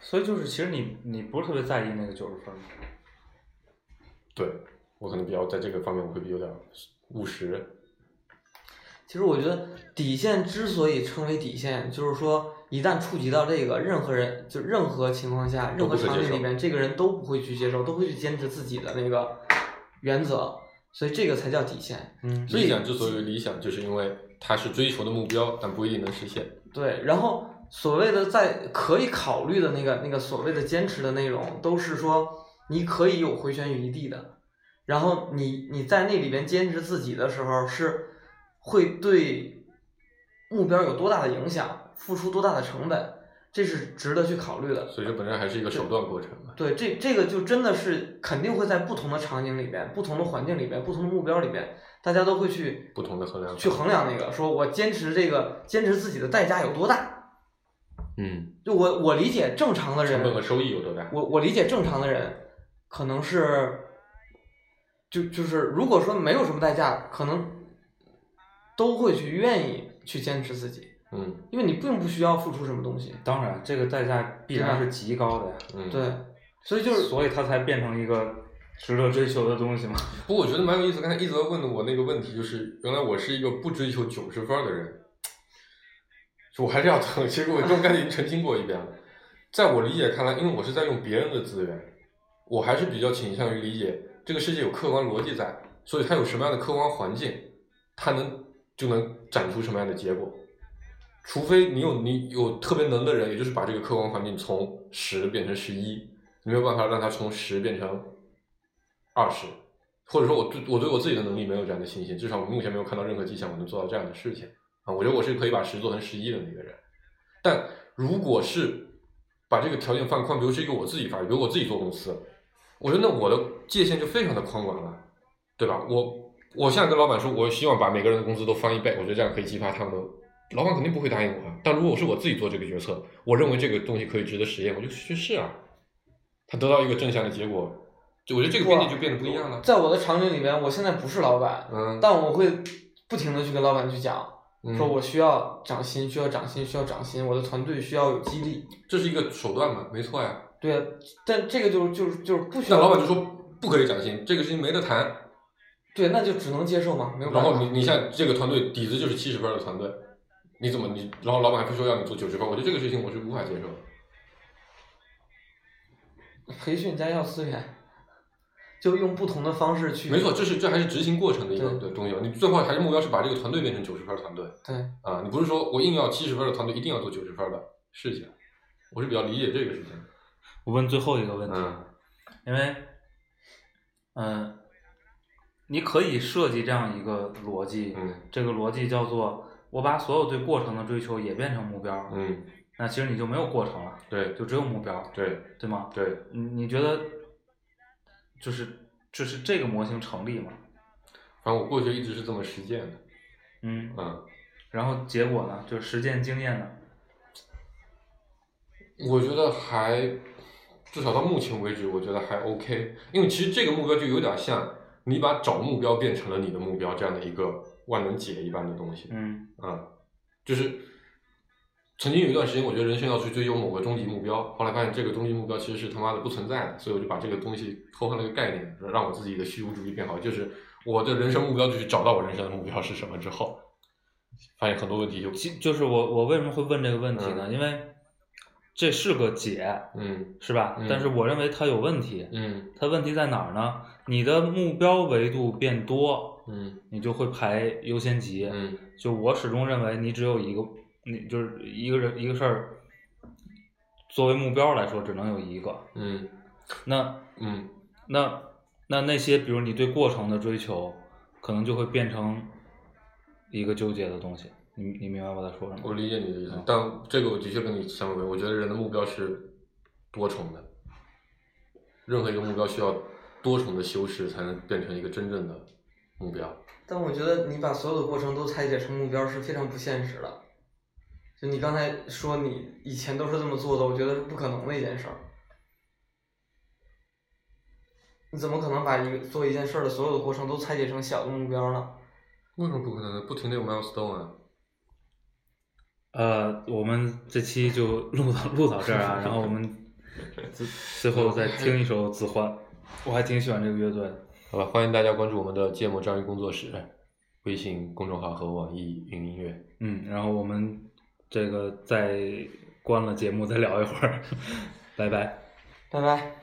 所以就是其实你你不是特别在意那个九十分儿，对我可能比较在这个方面我会比有点务实。其实我觉得底线之所以称为底线，就是说一旦触及到这个，任何人就任何情况下、任何场景里面，这个人都不会去接受，都会去坚持自己的那个原则，所以这个才叫底线。嗯理想之所以理想，就是因为它是追求的目标，但不一定能实现。对，然后所谓的在可以考虑的那个那个所谓的坚持的内容，都是说你可以有回旋余地的，然后你你在那里边坚持自己的时候，是会对目标有多大的影响，付出多大的成本，这是值得去考虑的。所以这本身还是一个手段过程嘛。对，这这个就真的是肯定会在不同的场景里边、不同的环境里边、不同的目标里边，大家都会去不同的衡量去衡量那个，说我坚持这个坚持自己的代价有多大。嗯，就我我理解正常的人成本和收益有多大？我我理解正常的人，可能是，就就是如果说没有什么代价，可能都会去愿意去坚持自己，嗯因为你并不需要付出什么东西。当然这个代价必然是极高的呀，嗯，。对，所以就是所以它才变成一个值得追求的东西嘛。不过我觉得蛮有意思，刚才一泽问的我那个问题，就是原来我是一个不追求九十分儿的人，就我还是要澄，其实我这种概念已经澄清过一遍了。在我理解看来，因为我是在用别人的资源，我还是比较倾向于理解这个世界有客观逻辑在，所以它有什么样的客观环境，它能就能展出什么样的结果。除非你有你有特别能的人，也就是把这个客观环境从十变成十一，你没有办法让它从十变成二十，或者说我对我对我自己的能力没有这样的信心，至少我目前没有看到任何迹象我能做到这样的事情啊。我觉得我是可以把十做成十一的那个人，但如果是把这个条件放宽，比如是一个我自己发，比如我自己做公司，我觉得那我的界限就非常的宽广了，对吧？我我现在跟老板说，我希望把每个人的工资都翻一倍，我觉得这样可以激发他们的。老板肯定不会答应我啊，但如果是我自己做这个决策，我认为这个东西可以值得实验，我就去试啊。他得到一个正向的结果，就我觉得这个边界就变得不一样了。在我的场景里面，我现在不是老板，嗯，但我会不停的去跟老板去讲，嗯说我需要涨薪，需要涨薪，需要涨薪，我的团队需要有激励。这是一个手段嘛，没错呀。对啊，但这个就就是就是不需要。那老板就说不可以涨薪，这个事情没得谈。对，那就只能接受嘛，没有办法。然后你你像这个团队底子就是七十分的团队，你怎么你然后老板还非说要你做九十分，我觉得这个事情我是无法接受的。培训加要资源，就用不同的方式去。没错，这是这还是执行过程的一个对对东西。你最后还是目标是把这个团队变成九十分团队对，啊，你不是说我硬要七十分的团队一定要做九十分的事情，我是比较理解这个事情。我问最后一个问题，嗯因为，嗯、你可以设计这样一个逻辑，嗯这个逻辑叫做我把所有对过程的追求也变成目标，嗯，那其实你就没有过程了，对就只有目标，对对吗？对，你你觉得，就是就是这个模型成立吗？反正我过去一直是这么实践的。嗯，嗯，然后结果呢，就是实践经验呢？我觉得还至少到目前为止，我觉得还 OK。因为其实这个目标就有点像你把找目标变成了你的目标这样的一个万能解一般的东西。嗯啊，就是曾经有一段时间，我觉得人生要去追求某个终极目标，后来发现这个终极目标其实是他妈的不存在的，所以我就把这个东西偷换了个概念，让我自己的虚无主义变好。就是我的人生目标就是找到我人生的目标是什么之后，发现很多问题就其就是我我为什么会问这个问题呢？嗯因为这是个解，嗯是吧？嗯但是我认为它有问题。嗯它问题在哪儿呢？你的目标维度变多，嗯你就会排优先级。嗯就我始终认为，你只有一个，你就是一个人一个事儿，作为目标来说，只能有一个。嗯那嗯那那那些，比如你对过程的追求，可能就会变成一个纠结的东西。你你明白我在说什么？我理解你的意思嗯，但这个我的确跟你相违背。我觉得人的目标是多重的，任何一个目标需要多重的修饰才能变成一个真正的目标。但我觉得你把所有的过程都拆解成目标是非常不现实的。就你刚才说你以前都是这么做的，我觉得是不可能的一件事儿。你怎么可能把一个做一件事儿的所有的过程都拆解成小的目标呢？为什么不可能呢？不停的有 milestone 啊。呃，我们这期就录到录到这儿啊，然后我们 最最后再听一首《子欢》，我还挺喜欢这个乐队的。好吧，欢迎大家关注我们的芥末章鱼工作室微信公众号和网易云音乐。嗯，然后我们这个再关了节目再聊一会儿，拜拜。拜拜。